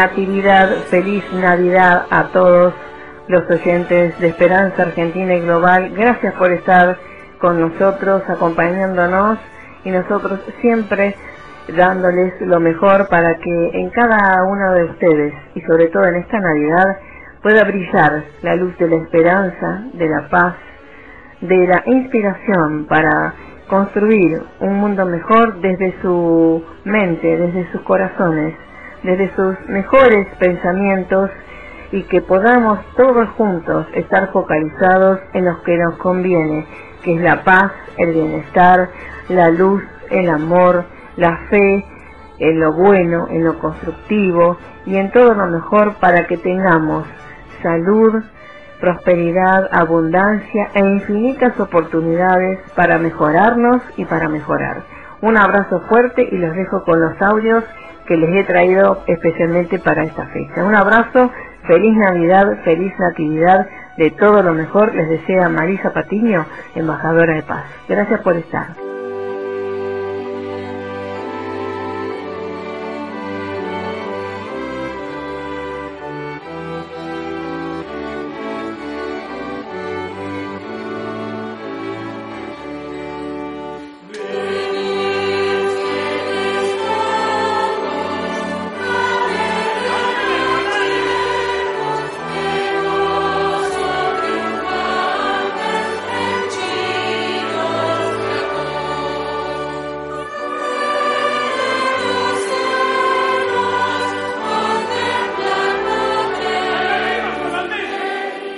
Natividad, feliz Navidad a todos los oyentes de Esperanza Argentina y Global. Gracias por estar con nosotros, acompañándonos y nosotros siempre dándoles lo mejor para que en cada uno de ustedes y sobre todo en esta Navidad pueda brillar la luz de la esperanza, de la paz, de la inspiración para construir un mundo mejor desde su mente, desde sus corazones desde sus mejores pensamientos y que podamos todos juntos estar focalizados en lo que nos conviene, que es la paz, el bienestar, la luz, el amor, la fe, en lo bueno, en lo constructivo y en todo lo mejor para que tengamos salud, prosperidad, abundancia e infinitas oportunidades para mejorarnos y para mejorar. Un abrazo fuerte y los dejo con los audios que les he traído especialmente para esta fecha. Un abrazo, feliz Navidad, feliz Natividad, de todo lo mejor les desea Marisa Patiño, embajadora de paz. Gracias por estar.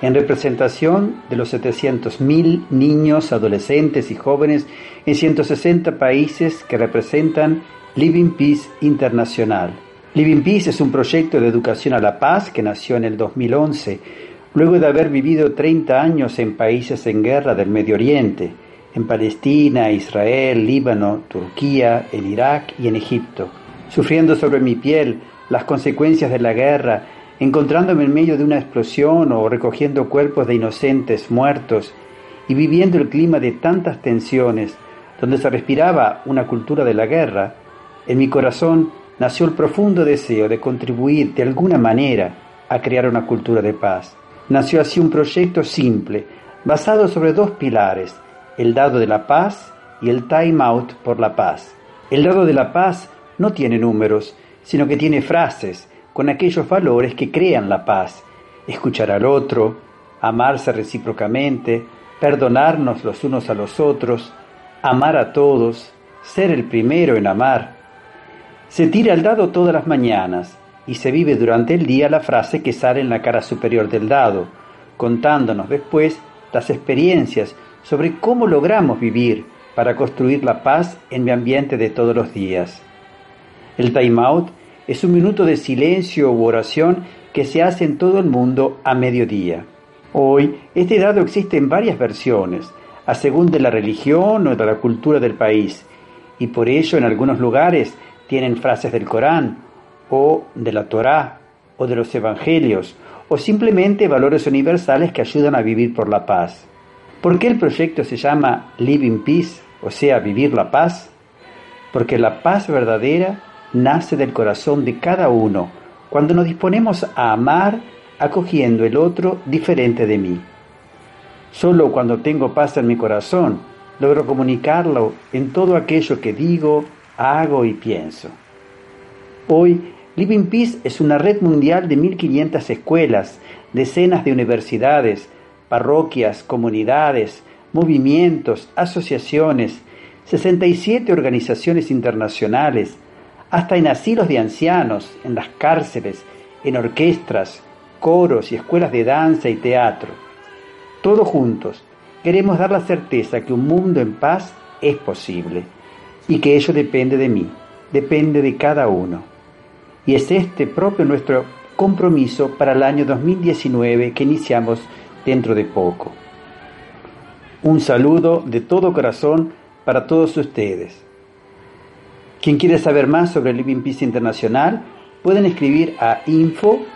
en representación de los 700.000 niños, adolescentes y jóvenes en 160 países que representan Living Peace Internacional. Living Peace es un proyecto de educación a la paz que nació en el 2011 luego de haber vivido 30 años en países en guerra del Medio Oriente, en Palestina, Israel, Líbano, Turquía, en Irak y en Egipto, sufriendo sobre mi piel las consecuencias de la guerra, encontrándome en medio de una explosión o recogiendo cuerpos de inocentes muertos y viviendo el clima de tantas tensiones, donde se respiraba una cultura de la guerra, en mi corazón nació el profundo deseo de contribuir de alguna manera a crear una cultura de paz. Nació así un proyecto simple, basado sobre dos pilares, el dado de la paz y el time out por la paz. El dado de la paz no tiene números, sino que tiene frases con aquellos valores que crean la paz. Escuchar al otro, amarse recíprocamente, perdonarnos los unos a los otros, amar a todos, ser el primero en amar. Se tira el dado todas las mañanas y se vive durante el día la frase que sale en la cara superior del dado, contándonos después las experiencias sobre cómo logramos vivir para construir la paz en mi ambiente de todos los días. El time out es un minuto de silencio u oración que se hace en todo el mundo a mediodía. Hoy, este dado existe en varias versiones, a según de la religión o de la cultura del país, y por ello en algunos lugares tienen frases del Corán, o de la Torá, o de los Evangelios, o simplemente valores universales que ayudan a vivir por la paz. ¿Por qué el proyecto se llama Living Peace, o sea, vivir la paz? Porque la paz verdadera nace del corazón de cada uno cuando nos disponemos a amar acogiendo el otro diferente de mí. Solo cuando tengo paz en mi corazón logro comunicarlo en todo aquello que digo, hago y pienso. Hoy, Living Peace es una red mundial de 1.500 escuelas, decenas de universidades, parroquias, comunidades, movimientos, asociaciones, 67 organizaciones internacionales, hasta en asilos de ancianos, en las cárceles, en orquestas, coros y escuelas de danza y teatro. Todos juntos queremos dar la certeza que un mundo en paz es posible y que ello depende de mí, depende de cada uno. Y es este propio nuestro compromiso para el año 2019 que iniciamos dentro de poco. Un saludo de todo corazón para todos ustedes. Quien quiere saber más sobre Living Peace Internacional, pueden escribir a info.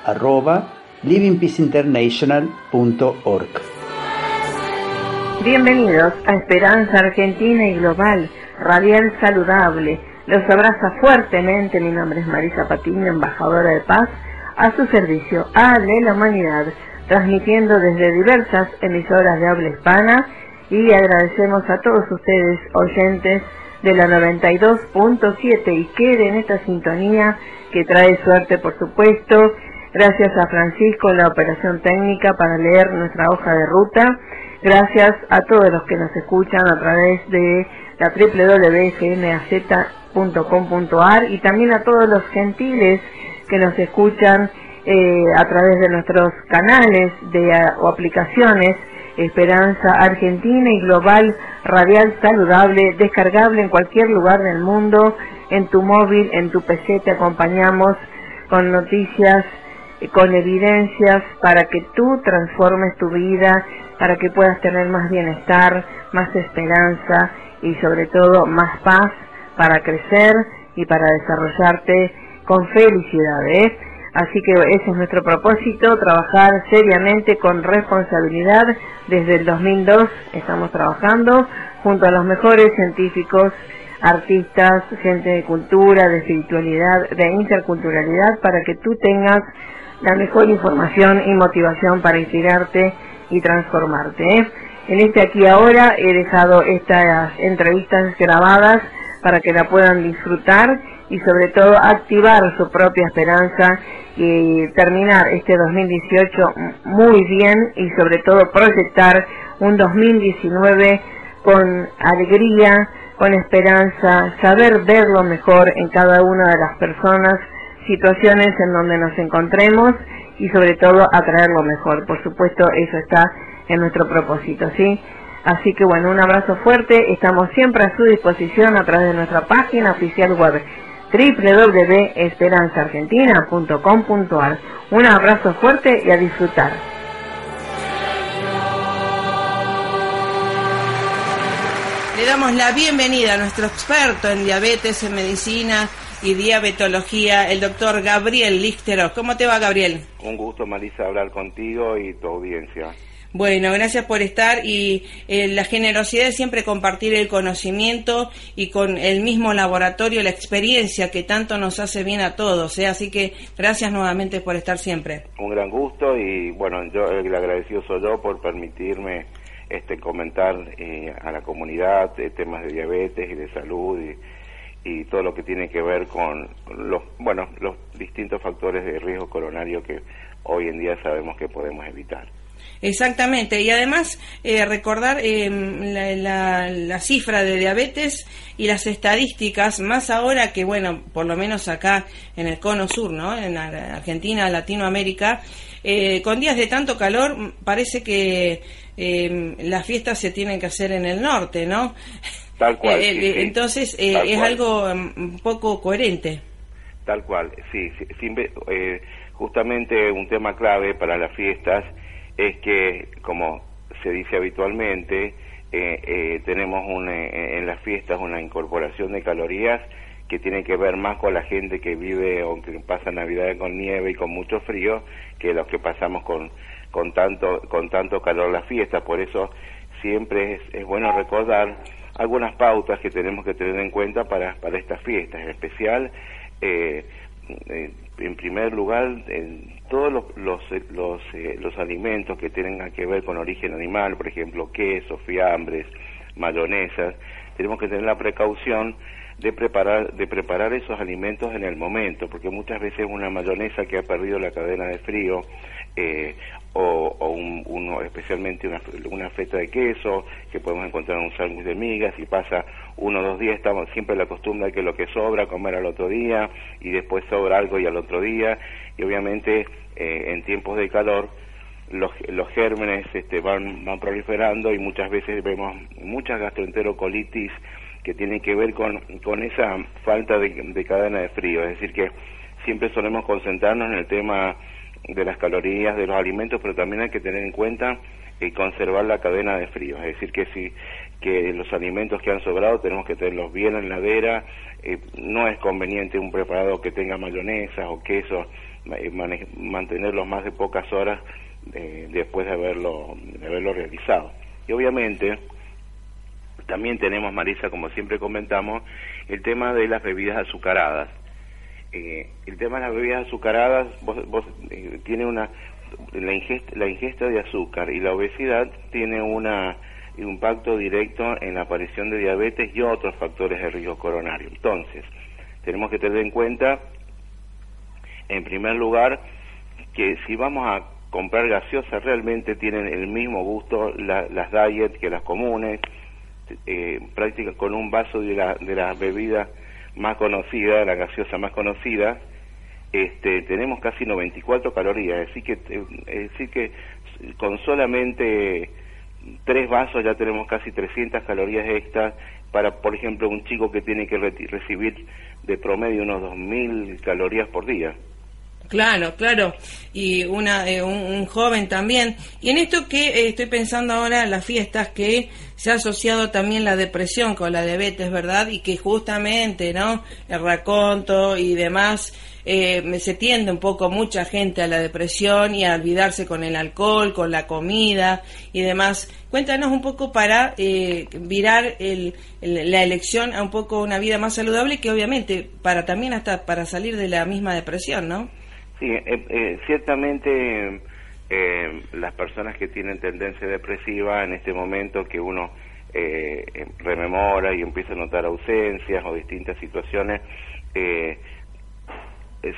Bienvenidos a Esperanza Argentina y Global, Radial Saludable. Los abraza fuertemente, mi nombre es Marisa Patiño, embajadora de paz, a su servicio, a la humanidad, transmitiendo desde diversas emisoras de habla hispana y agradecemos a todos ustedes, oyentes de la 92.7 y quede en esta sintonía que trae suerte, por supuesto, Gracias a Francisco la operación técnica para leer nuestra hoja de ruta. Gracias a todos los que nos escuchan a través de la www.fmaz.com.ar y también a todos los gentiles que nos escuchan eh, a través de nuestros canales de, o aplicaciones Esperanza Argentina y Global Radial Saludable, descargable en cualquier lugar del mundo, en tu móvil, en tu PC, te acompañamos con noticias con evidencias para que tú transformes tu vida, para que puedas tener más bienestar, más esperanza y sobre todo más paz para crecer y para desarrollarte con felicidad. ¿eh? Así que ese es nuestro propósito, trabajar seriamente con responsabilidad. Desde el 2002 estamos trabajando junto a los mejores científicos, artistas, gente de cultura, de espiritualidad, de interculturalidad, para que tú tengas la mejor información y motivación para inspirarte y transformarte. ¿eh? En este aquí ahora he dejado estas entrevistas grabadas para que la puedan disfrutar y sobre todo activar su propia esperanza y terminar este 2018 muy bien y sobre todo proyectar un 2019 con alegría, con esperanza, saber ver lo mejor en cada una de las personas situaciones en donde nos encontremos y sobre todo atraer lo mejor. Por supuesto, eso está en nuestro propósito, ¿sí? Así que bueno, un abrazo fuerte, estamos siempre a su disposición a través de nuestra página oficial web www.esperanzaargentina.com.ar. Un abrazo fuerte y a disfrutar. Le damos la bienvenida a nuestro experto en diabetes, en medicina y diabetología, el doctor Gabriel Lístero. ¿Cómo te va, Gabriel? Un gusto, Marisa, hablar contigo y tu audiencia. Bueno, gracias por estar y eh, la generosidad de siempre compartir el conocimiento y con el mismo laboratorio la experiencia que tanto nos hace bien a todos. ¿eh? Así que gracias nuevamente por estar siempre. Un gran gusto y bueno, yo el agradecido soy yo por permitirme este comentar eh, a la comunidad temas de diabetes y de salud y, y todo lo que tiene que ver con los bueno los distintos factores de riesgo coronario que hoy en día sabemos que podemos evitar. Exactamente, y además eh, recordar eh, la, cifra de diabetes y las estadísticas, más ahora que, bueno, por lo menos acá en el cono sur, ¿no? En Argentina, Latinoamérica, eh, con días de tanto calor, parece que las fiestas se tienen que hacer en el norte, ¿no? Tal cual. Entonces, es algo mm, un poco coherente. Tal cual, sí, sí justamente un tema clave para las fiestas es que, como se dice habitualmente, eh, eh, tenemos eh, en las fiestas una incorporación de calorías que tiene que ver más con la gente que vive o que pasa Navidad con nieve y con mucho frío que los que pasamos con, con, tanto, con tanto calor las fiestas. Por eso siempre es, es bueno recordar algunas pautas que tenemos que tener en cuenta para, para estas fiestas, en especial, en primer lugar, todos los, los, eh, los, eh, los, alimentos que tengan que ver con origen animal, por ejemplo, queso, fiambres, mayonesas, tenemos que tener la precaución de preparar, de preparar esos alimentos en el momento, porque muchas veces una mayonesa que ha perdido la cadena de frío eh, o, o un, uno, especialmente una, una, feta de queso que podemos encontrar en un sándwich de migas y pasa uno o dos días, estamos siempre la costumbre de que lo que sobra comer al otro día y después sobra algo y al otro día y obviamente eh, en tiempos de calor los, los gérmenes este, van, van proliferando y muchas veces vemos muchas gastroenterocolitis que tienen que ver con, con esa falta de, de cadena de frío, es decir que siempre solemos concentrarnos en el tema de las calorías de los alimentos, pero también hay que tener en cuenta eh, conservar la cadena de frío, es decir, que si que los alimentos que han sobrado tenemos que tenerlos bien en la heladera, eh, no es conveniente un preparado que tenga mayonesa o queso, eh, mantenerlos más de pocas horas después de haberlo, de haberlo realizado. Y obviamente también tenemos, Marisa, como siempre comentamos, el tema de las bebidas azucaradas eh, el tema de las bebidas azucaradas, vos, eh, tiene una la ingesta, la ingesta de azúcar y la obesidad tiene una un impacto directo en la aparición de diabetes y otros factores de riesgo coronario. Entonces, tenemos que tener en cuenta, en primer lugar, que si vamos a comprar gaseosas realmente tienen el mismo gusto las diet que las comunes, eh, prácticamente con un vaso de la, de la bebida más conocida, la gaseosa más conocida, este, tenemos casi 94 calorías, decir que, es decir que con solamente tres vasos ya tenemos casi 300 calorías extras para, por ejemplo, un chico que tiene que recibir de promedio unos 2.000 calorías por día. Claro, claro. Y una, eh, un, joven también. Y en esto que eh, estoy pensando ahora, las fiestas, que se ha asociado también la depresión con la diabetes, ¿verdad? Y que justamente, ¿no? El raconto y demás, eh, se tiende un poco mucha gente a la depresión y a olvidarse con el alcohol, con la comida y demás. Cuéntanos un poco para virar el, la elección a un poco una vida más saludable que obviamente para también hasta para salir de la misma depresión, ¿no? Sí, eh, eh, ciertamente eh, las personas que tienen tendencia depresiva en este momento que uno rememora y empieza a notar ausencias o distintas situaciones,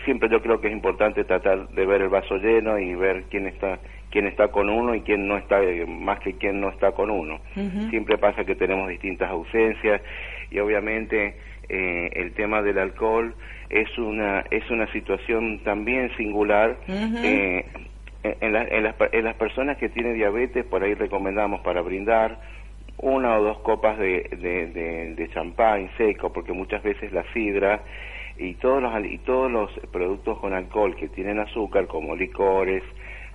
siempre yo creo que es importante tratar de ver el vaso lleno y ver quién está quién está con uno y quién no está más que quién no está con uno. Siempre pasa que tenemos distintas ausencias y obviamente el tema del alcohol es una es una situación también singular eh, en, las, en, las personas que tienen diabetes por ahí recomendamos para brindar una o dos copas de, de, champán seco porque muchas veces la sidra y todos los y todos los productos con alcohol que tienen azúcar como licores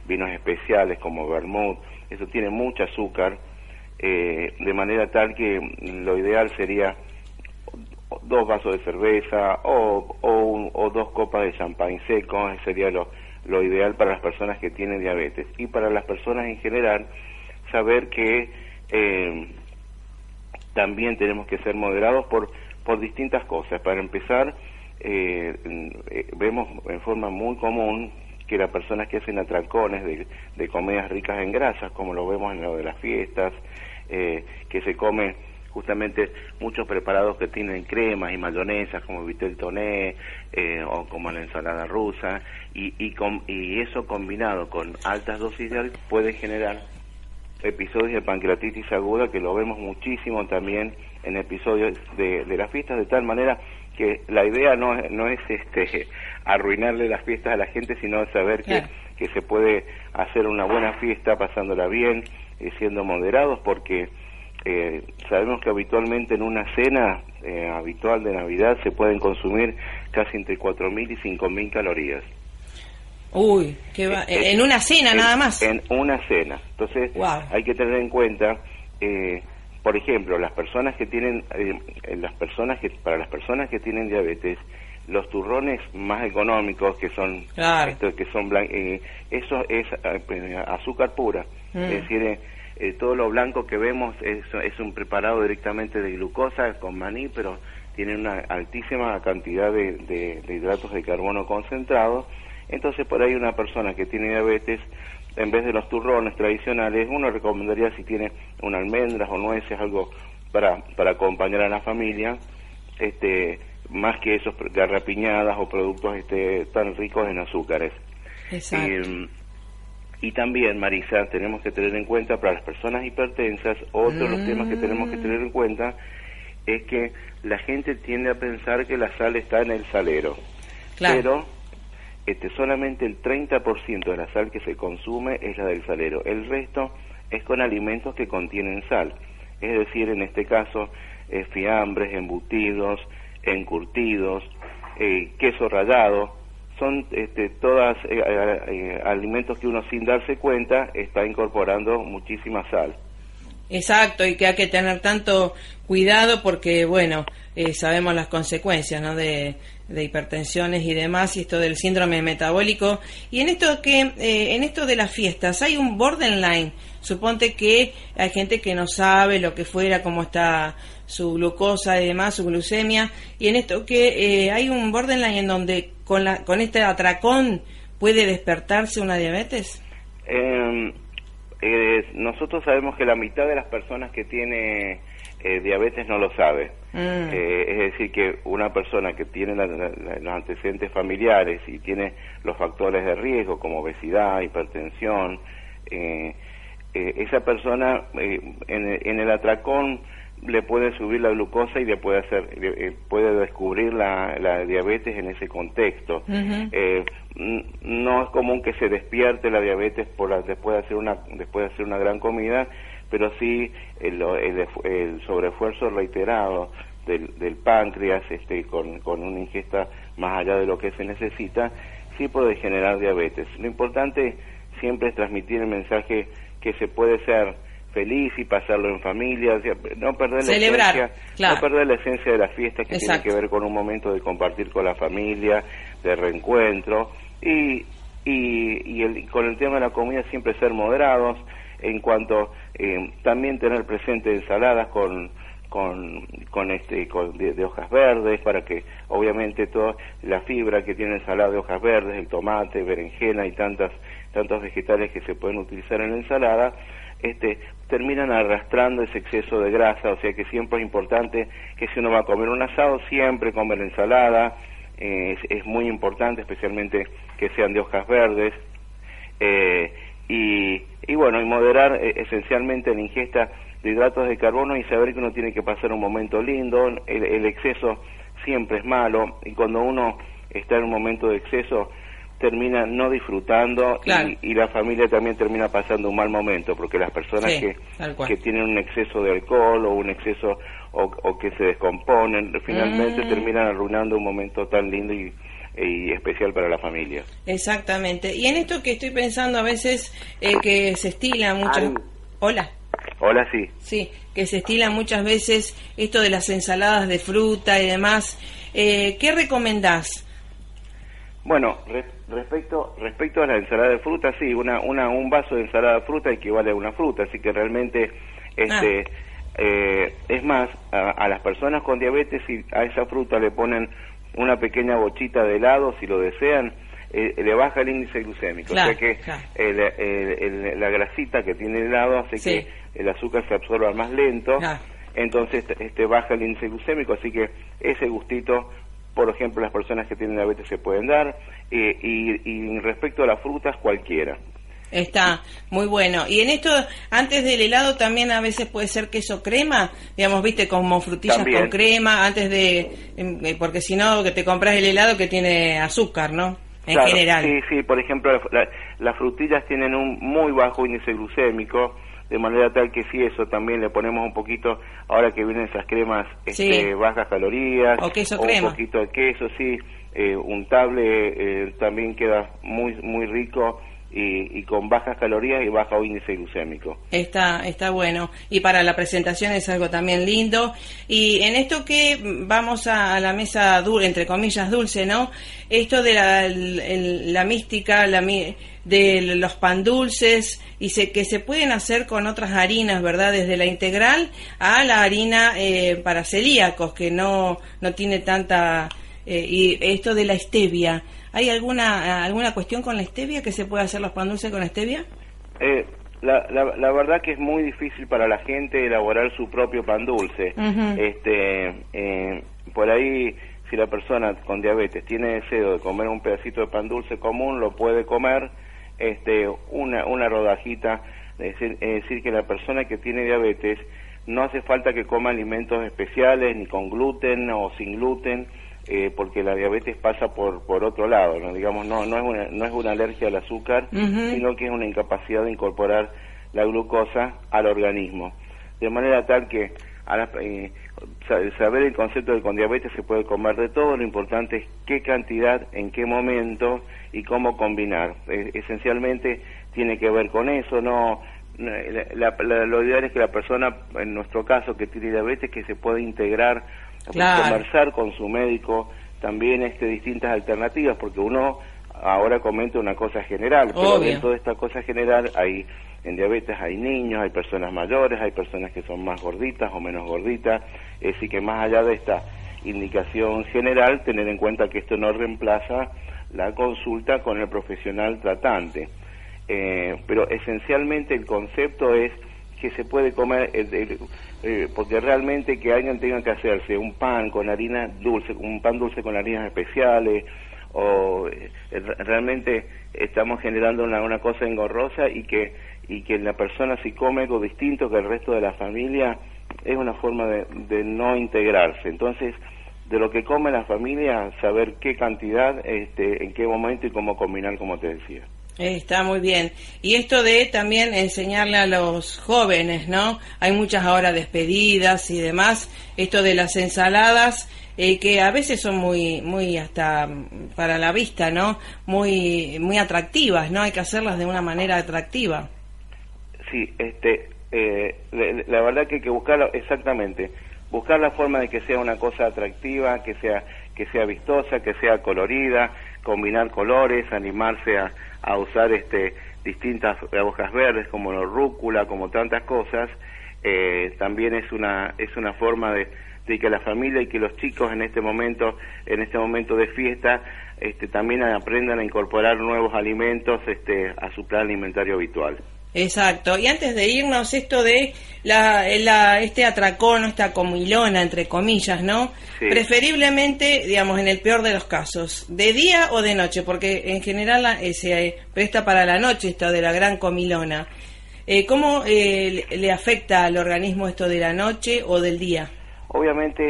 vinos especiales como vermouth eso tiene mucho azúcar eh, de manera tal que lo ideal sería dos vasos de cerveza o, o, dos copas de champán seco, sería lo, lo ideal para las personas que tienen diabetes. Y para las personas en general, saber que eh, también tenemos que ser moderados por, por distintas cosas. Para empezar, eh, eh, vemos en forma muy común que las personas que hacen atracones de, de comidas ricas en grasas, como lo vemos en lo de las fiestas, eh, que se come justamente muchos preparados que tienen cremas y mayonesas como vitel toné eh, o como la ensalada rusa y, y, y eso combinado con altas dosis de alcohol puede generar episodios de pancreatitis aguda que lo vemos muchísimo también en episodios de, de las fiestas de tal manera que la idea no, no es este arruinarle las fiestas a la gente sino saber que, que se puede hacer una buena fiesta pasándola bien y siendo moderados porque eh, sabemos que habitualmente en una cena eh, habitual de Navidad se pueden consumir casi entre 4.000 y 5.000 calorías. Uy, que va, eh, en una cena nada más. En una cena. Entonces hay que tener en cuenta, eh, por ejemplo, las personas que tienen, las personas que para las personas que tienen diabetes, los turrones más económicos que son, que son eso es azúcar pura, es mm. decir eh, todo lo blanco que vemos es, es, un preparado directamente de glucosa con maní, pero tiene una altísima cantidad de, de, hidratos de carbono concentrados. Entonces, por ahí una persona que tiene diabetes, en vez de los turrones tradicionales, uno recomendaría si tiene una almendras o nueces, algo para, para acompañar a la familia, este, más que esos garrapiñadas o productos este, tan ricos en azúcares. Exacto. Y también, Marisa, tenemos que tener en cuenta para las personas hipertensas, otro de los temas que tenemos que tener en cuenta es que la gente tiende a pensar que la sal está en el salero. Pero este, solamente el 30% de la sal que se consume es la del salero. El resto es con alimentos que contienen sal. Es decir, en este caso, eh, fiambres, embutidos, encurtidos, eh, queso rallado, son este, todas eh, eh, eh, alimentos que uno sin darse cuenta está incorporando muchísima sal. Exacto, y que hay que tener tanto cuidado porque, bueno, sabemos las consecuencias ¿no? de, de, hipertensiones y demás, y esto del síndrome metabólico. Y en esto, que, en esto de las fiestas, hay un borderline. Suponte que hay gente que no sabe lo que fuera, cómo está su glucosa y demás, su glucemia, y en esto que hay un borderline en donde con, la, con este atracón puede despertarse una diabetes? Eh, nosotros sabemos que la mitad de las personas que tiene eh, diabetes no lo sabe. Mm. Eh, es decir, que una persona que tiene los antecedentes familiares y tiene los factores de riesgo como obesidad, hipertensión, esa persona en, el atracón le puede subir la glucosa y le puede hacer eh, puede descubrir la, la, diabetes en ese contexto. Eh, no es común que se despierte la diabetes por después de hacer una después de hacer una gran comida pero sí el, el, sobreesfuerzo reiterado del, del páncreas este con, con una ingesta más allá de lo que se necesita sí puede generar diabetes. Lo importante siempre es transmitir el mensaje que se puede ser feliz y pasarlo en familia, no perder la esencia, no perder la esencia de la fiesta que tiene que ver con un momento de compartir con la familia, de reencuentro y y, y con el tema de la comida siempre ser moderados en cuanto eh, también tener presente ensaladas con con, con este con de, hojas verdes para que obviamente toda la fibra que tiene ensalada de hojas verdes el tomate berenjena y tantas tantos vegetales que se pueden utilizar en la ensalada este, terminan arrastrando ese exceso de grasa, o sea que siempre es importante que si uno va a comer un asado, siempre comer ensalada, eh, es, muy importante, especialmente que sean de hojas verdes, eh, y, y, bueno, y moderar eh, esencialmente la ingesta de hidratos de carbono y saber que uno tiene que pasar un momento lindo, el, el exceso siempre es malo, y cuando uno está en un momento de exceso, termina no disfrutando y, la familia también termina pasando un mal momento porque las personas que, que tienen un exceso de alcohol o un exceso o, que se descomponen finalmente mm. terminan arruinando un momento tan lindo y, especial para la familia. Exactamente. Y en esto que estoy pensando a veces eh, que se estila mucho... Hola. Hola, sí. Sí, que se estila muchas veces esto de las ensaladas de fruta y demás. Eh, ¿Qué recomendás? Bueno, respecto respecto a la ensalada de fruta, sí, una, una un vaso de ensalada de fruta equivale a una fruta, así que realmente este ah. eh, es más a, las personas con diabetes si a esa fruta le ponen una pequeña bochita de helado si lo desean eh, le baja el índice glucémico, o sea que la grasita que tiene el helado hace que el azúcar se absorba más lento, entonces este baja el índice glucémico, así que ese gustito por ejemplo, las personas que tienen diabetes se pueden dar, eh, y, respecto a las frutas, cualquiera. Está muy bueno. Y en esto, antes del helado también a veces puede ser queso crema, digamos, viste, como frutillas con crema, antes de, em, eh, porque si no, que te compras el helado que tiene azúcar, ¿no? En general. Sí, sí, por ejemplo, las frutillas tienen un muy bajo índice glucémico, de manera tal que si eso también le ponemos un poquito, ahora que vienen esas cremas este, bajas calorías, o, queso crema. un poquito de queso, sí, eh, untable eh, también queda muy, muy rico. Y, y, con bajas calorías y bajo índice glucémico. Está, está bueno. Y para la presentación es algo también lindo. Y en esto que vamos a, la mesa, dulce, entre comillas, dulce, ¿no? Esto de la, la mística, de los pan dulces y se, que se pueden hacer con otras harinas, ¿verdad? Desde la integral a la harina eh, para celíacos, que no, no tiene tanta... Eh, y esto de la stevia, ¿hay alguna, alguna cuestión con la stevia que se puede hacer los pan dulces con stevia? Eh, la, la, verdad que es muy difícil para la gente elaborar su propio pan dulce. este, eh, por ahí, si la persona con diabetes tiene deseo de comer un pedacito de pan dulce común, lo puede comer este, una, una rodajita, es decir, que la persona que tiene diabetes no hace falta que coma alimentos especiales ni con gluten o sin gluten, eh, porque la diabetes pasa por, por otro lado, ¿no? digamos, no, no, es una, no es una alergia al azúcar, sino que es una incapacidad de incorporar la glucosa al organismo. De manera tal que a eh, saber el concepto de con diabetes se puede comer de todo, lo importante es qué cantidad, en qué momento y cómo combinar. esencialmente tiene que ver con eso, no lo ideal es que la persona, en nuestro caso, que tiene diabetes, que se pueda integrar, conversar con su médico también este, distintas alternativas, porque uno ahora comenta una cosa general, pero dentro de esta cosa general hay en diabetes hay niños, hay personas mayores, hay personas que son más gorditas o menos gorditas, es decir que más allá de esta indicación general, tener en cuenta que esto no reemplaza la consulta con el profesional tratante. Eh, pero esencialmente el concepto es que se puede comer, eh, eh, porque realmente que alguien tenga que hacerse un pan con harina dulce, un pan dulce con harinas especiales, o realmente estamos generando una, una cosa engorrosa y que y que la persona si come algo distinto que el resto de la familia es una forma de, no integrarse. Entonces, de lo que come la familia, saber qué cantidad, este, en qué momento y cómo combinar, como te decía. Está muy bien. Y esto de también enseñarle a los jóvenes, ¿no? Hay muchas ahora despedidas y demás. Esto de las ensaladas, eh, que a veces son muy, muy hasta para la vista, ¿no? Muy, muy atractivas, ¿no? Hay que hacerlas de una manera atractiva. Sí, este, eh, la, verdad que hay que buscarlo exactamente, buscar la forma de que sea una cosa atractiva, que sea que sea vistosa, que sea colorida, combinar colores, animarse a, a usar este distintas hojas verdes como la rúcula, como tantas cosas, eh, también es una es una forma de, de, que la familia y que los chicos en este momento en este momento de fiesta este, también aprendan a incorporar nuevos alimentos este, a su plan alimentario habitual. Exacto. Y antes de irnos, esto de la, este atracón, esta comilona, entre comillas, ¿no? Preferiblemente, digamos, en el peor de los casos, de día o de noche, porque en general eh, se presta para la noche esto de la gran comilona. Eh, ¿Cómo eh, le afecta al organismo esto de la noche o del día? Obviamente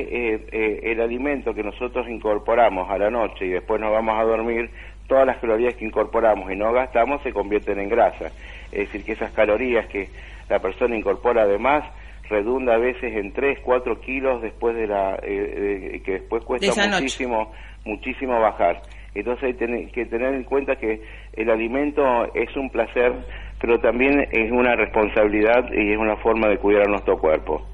el alimento que nosotros incorporamos a la noche y después nos vamos a dormir, todas las calorías que incorporamos y no gastamos se convierten en grasa es decir, que esas calorías que la persona incorpora además redunda a veces en 3, 4 kilos después de la eh, que después cuesta muchísimo muchísimo bajar entonces hay que tener en cuenta que el alimento es un placer pero también es una responsabilidad y es una forma de cuidar a nuestro cuerpo.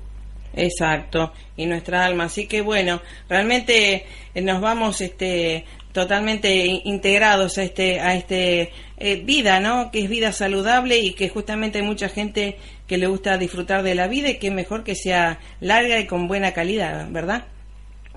Exacto, y nuestra alma. Así que bueno, realmente eh, nos vamos este totalmente integrados a este a este eh, vida, ¿no? Que es vida saludable y que justamente hay mucha gente que le gusta disfrutar de la vida y que mejor que sea larga y con buena calidad, ¿verdad?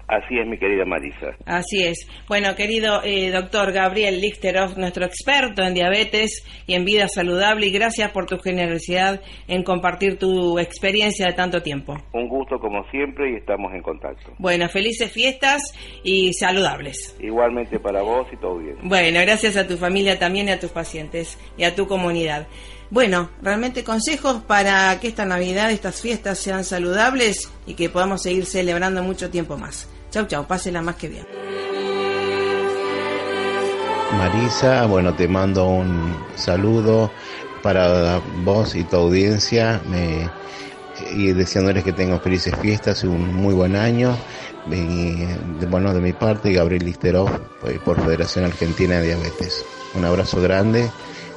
Así es, mi querida Marisa. Así es. Bueno, querido eh, doctor Gabriel Lichteroff, nuestro experto en diabetes y en vida saludable, y gracias por tu generosidad en compartir tu experiencia de tanto tiempo. Un gusto como siempre y estamos en contacto. Bueno, felices fiestas y saludables. Igualmente para vos y todo bien. Bueno, gracias a tu familia también y a tus pacientes y a tu comunidad. Bueno, realmente consejos para que esta Navidad, estas fiestas sean saludables y que podamos seguir celebrando mucho tiempo más. Chau, chau, pásela más que bien. Marisa, bueno, te mando un saludo para vos y tu audiencia y deseándoles que tengan felices fiestas y un muy buen año. Y, bueno, de mi parte, Gabriel Listerov, eh, por Federación Argentina de Diabetes. Un abrazo grande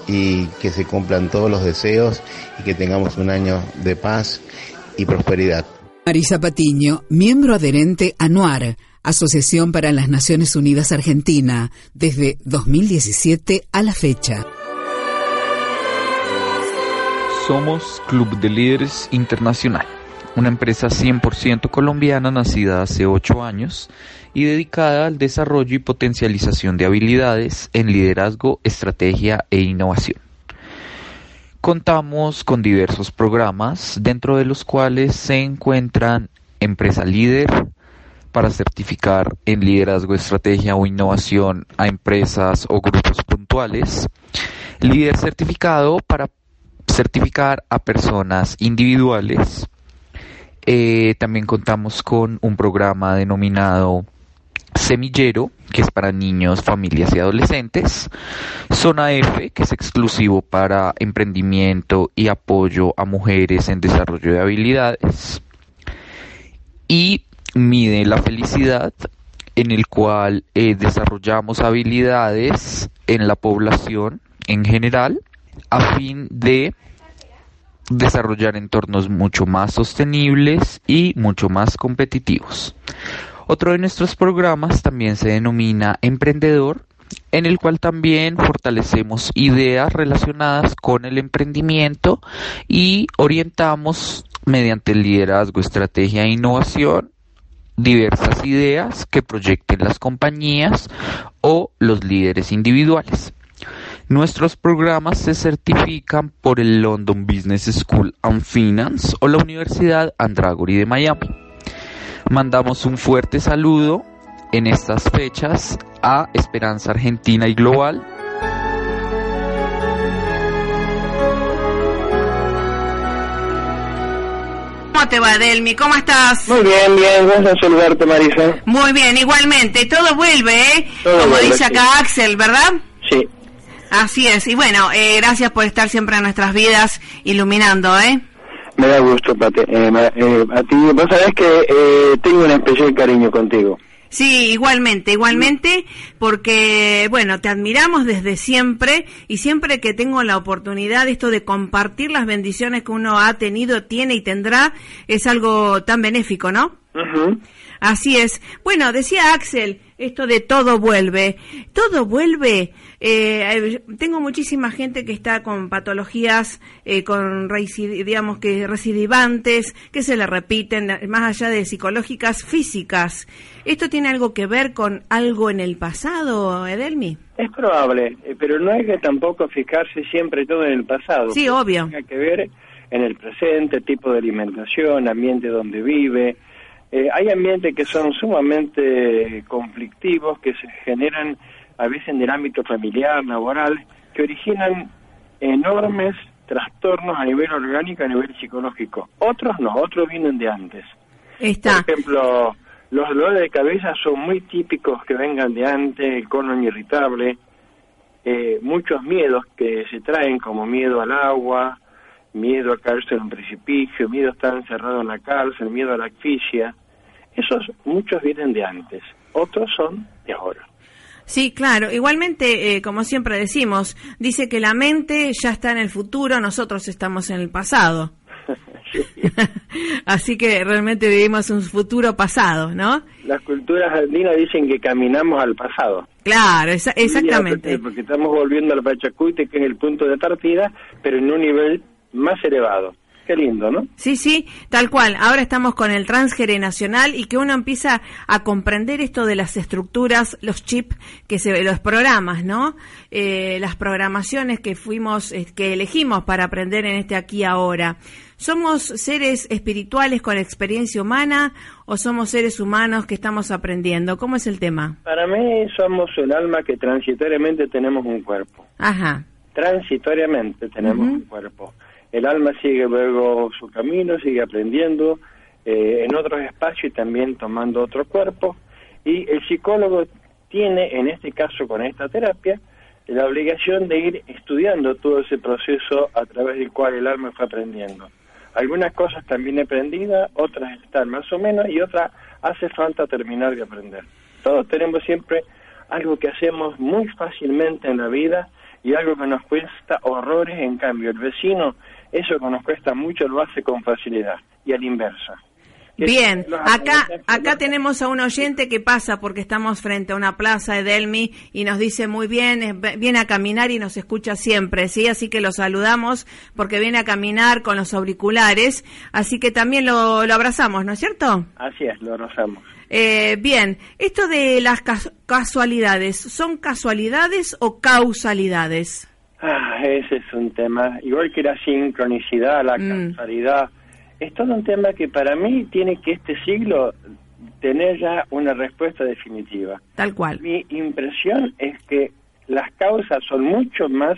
y que se cumplan todos los deseos y que tengamos un año de paz y prosperidad. Marisa Patiño, miembro adherente a NUAR, Asociación para las Naciones Unidas Argentina, desde 2017 a la fecha. Somos Club de Líderes Internacional, una empresa 100% colombiana nacida hace ocho años y dedicada al desarrollo y potencialización de habilidades en liderazgo, estrategia e innovación. Contamos con diversos programas, dentro de los cuales se encuentran Empresa Líder, para certificar en liderazgo, estrategia o innovación a empresas o grupos puntuales. Líder certificado para certificar a personas individuales. Eh, también contamos con un programa denominado Semillero, que es para niños, familias y adolescentes. Zona F, que es exclusivo para emprendimiento y apoyo a mujeres en desarrollo de habilidades. Y Mide la Felicidad, en el cual eh, desarrollamos habilidades en la población en general a fin de desarrollar entornos mucho más sostenibles y mucho más competitivos. Otro de nuestros programas también se denomina Emprendedor, en el cual también fortalecemos ideas relacionadas con el emprendimiento y orientamos mediante el liderazgo, estrategia e innovación diversas ideas que proyecten las compañías o los líderes individuales. Nuestros programas se certifican por el London Business School and Finance o la Universidad Andragory de Miami. Mandamos un fuerte saludo en estas fechas a Esperanza Argentina y Global. ¿Cómo te va, Delmi? ¿Cómo estás? Muy bien, bien. A saludarte, Marisa. Muy bien, igualmente. Todo vuelve, ¿eh? Como dice acá Axel, ¿verdad? Sí. Así es. Y bueno, eh, gracias por estar siempre en nuestras vidas iluminando, ¿eh? Me da gusto, Pate. Eh, eh, a ti, vos sabés que eh, tengo un especial cariño contigo. Sí, igualmente, igualmente, porque, bueno, te admiramos desde siempre y siempre que tengo la oportunidad, esto de compartir las bendiciones que uno ha tenido, tiene y tendrá, es algo tan benéfico, ¿no? Así es. Bueno, decía Axel, esto de todo vuelve. Todo vuelve eh, tengo muchísima gente que está con patologías, eh, con digamos que recidivantes, que se le repiten, más allá de psicológicas, físicas. ¿Esto tiene algo que ver con algo en el pasado, Edelmi? Es probable, eh, pero no hay que tampoco fijarse siempre todo en el pasado. Sí, obvio. Tiene que ver en el presente, tipo de alimentación, ambiente donde vive. Eh, hay ambientes que son sumamente conflictivos, que se generan a veces en el ámbito familiar, laboral, que originan enormes trastornos a nivel orgánico, a nivel psicológico. Otros no, otros vienen de antes. Está. Por ejemplo, los dolores de cabeza son muy típicos que vengan de antes, el colon irritable, eh, muchos miedos que se traen como miedo al agua, miedo a caerse en un precipicio, miedo a estar encerrado en la cárcel, miedo a la asfixia. Esos muchos vienen de antes, otros son de ahora. Sí, claro. Igualmente, eh, como siempre decimos, dice que la mente ya está en el futuro, nosotros estamos en el pasado. Así que realmente vivimos un futuro pasado, ¿no? Las culturas andinas dicen que caminamos al pasado. Claro, exactamente. Porque, estamos volviendo al Pachacute, que es el punto de partida, pero en un nivel más elevado. Qué lindo, ¿no? Sí, sí, tal cual. Ahora estamos con el transgeneracional y que uno empieza a comprender esto de las estructuras, los chips, que se, los programas, ¿no? Eh, las programaciones que fuimos, eh, que elegimos para aprender en este aquí ahora. ¿Somos seres espirituales con experiencia humana o somos seres humanos que estamos aprendiendo? ¿Cómo es el tema? Para mí somos un alma que transitoriamente tenemos un cuerpo. Ajá. Transitoriamente tenemos un cuerpo. El alma sigue luego su camino, sigue aprendiendo eh, en otros espacios y también tomando otro cuerpo. Y el psicólogo tiene, en este caso con esta terapia, la obligación de ir estudiando todo ese proceso a través del cual el alma fue aprendiendo. Algunas cosas también aprendidas, otras están más o menos y otras hace falta terminar de aprender. Todos tenemos siempre algo que hacemos muy fácilmente en la vida y algo que nos cuesta horrores, en cambio el vecino, eso que nos cuesta mucho lo hace con facilidad y a la inversa. Bien, acá acá tenemos a un oyente que pasa porque estamos frente a una plaza de Delmi y nos dice muy bien, viene a caminar y nos escucha siempre, ¿sí? Así que lo saludamos porque viene a caminar con los auriculares, así que también lo, lo abrazamos, ¿no es cierto? Así es, lo abrazamos. Eh, bien, esto de las casualidades, ¿son casualidades o causalidades? Ah, ese es un tema, igual que la sincronicidad, la mm. casualidad es todo un tema que para mí tiene que este siglo tener ya una respuesta definitiva. Tal cual. Mi impresión es que las causas son mucho más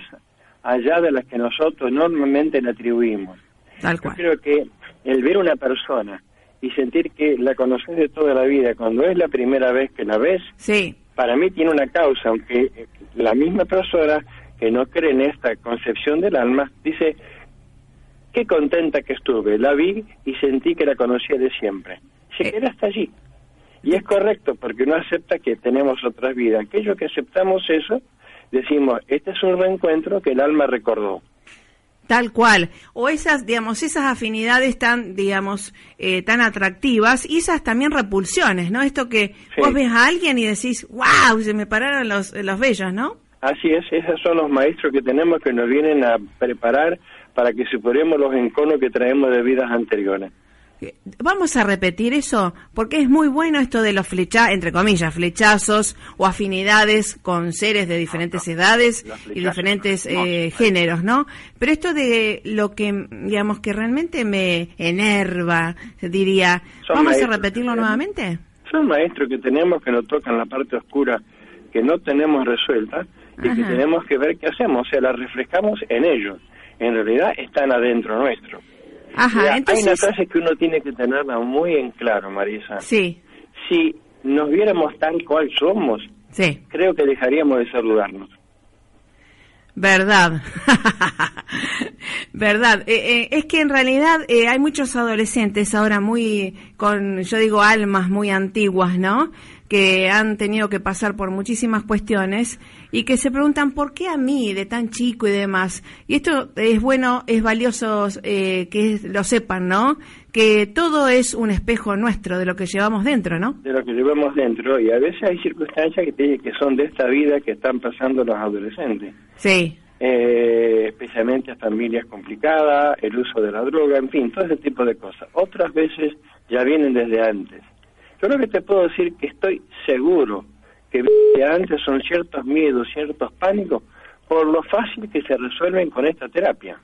allá de las que nosotros normalmente le atribuimos. Tal cual. Yo creo que el ver una persona y sentir que la conoces de toda la vida, cuando es la primera vez que la ves, sí. para mí tiene una causa, aunque la misma persona que no cree en esta concepción del alma, dice, Qué contenta que estuve, la vi y sentí que la conocía de siempre. Se queda hasta allí. Y es correcto, porque uno acepta que tenemos otras vidas. Aquello que aceptamos eso, decimos, este es un reencuentro que el alma recordó. Tal cual. O esas, digamos, esas afinidades tan, digamos, eh, tan atractivas y esas también repulsiones, ¿no? Esto que vos ves a alguien y decís, wow, se me pararon los, los bellos, ¿no? Así es, esos son los maestros que tenemos que nos vienen a preparar para que superemos los enconos que traemos de vidas anteriores. Vamos a repetir eso, porque es muy bueno esto de los flechazos, entre comillas, flechazos o afinidades con seres de diferentes edades y diferentes eh, géneros, ¿no? Pero esto de lo que, digamos, que realmente me enerva, diría, ¿vamos a repetirlo nuevamente? Son maestros que tenemos que nos tocan la parte oscura que no tenemos resuelta y que tenemos que ver qué hacemos, o sea, la reflejamos en ellos en realidad están adentro nuestro. Ajá, entonces... Hay una frase que uno tiene que tenerla muy en claro, Marisa. Sí. Si nos viéramos tal cual somos, sí. creo que dejaríamos de saludarnos. Verdad, verdad. Eh, eh, es que en realidad eh, hay muchos adolescentes ahora muy, con, yo digo, almas muy antiguas, ¿no? que han tenido que pasar por muchísimas cuestiones y que se preguntan por qué a mí de tan chico y demás. Y esto es bueno, es valioso eh, que lo sepan, ¿no? Que todo es un espejo nuestro de lo que llevamos dentro, ¿no? De lo que llevamos dentro y a veces hay circunstancias que, que son de esta vida que están pasando los adolescentes. Sí. Eh, especialmente familias complicadas, el uso de la droga, en fin, todo ese tipo de cosas. Otras veces ya vienen desde antes. Yo lo que te puedo decir que estoy seguro que antes son ciertos miedos, ciertos pánicos, por lo fácil que se resuelven con esta terapia.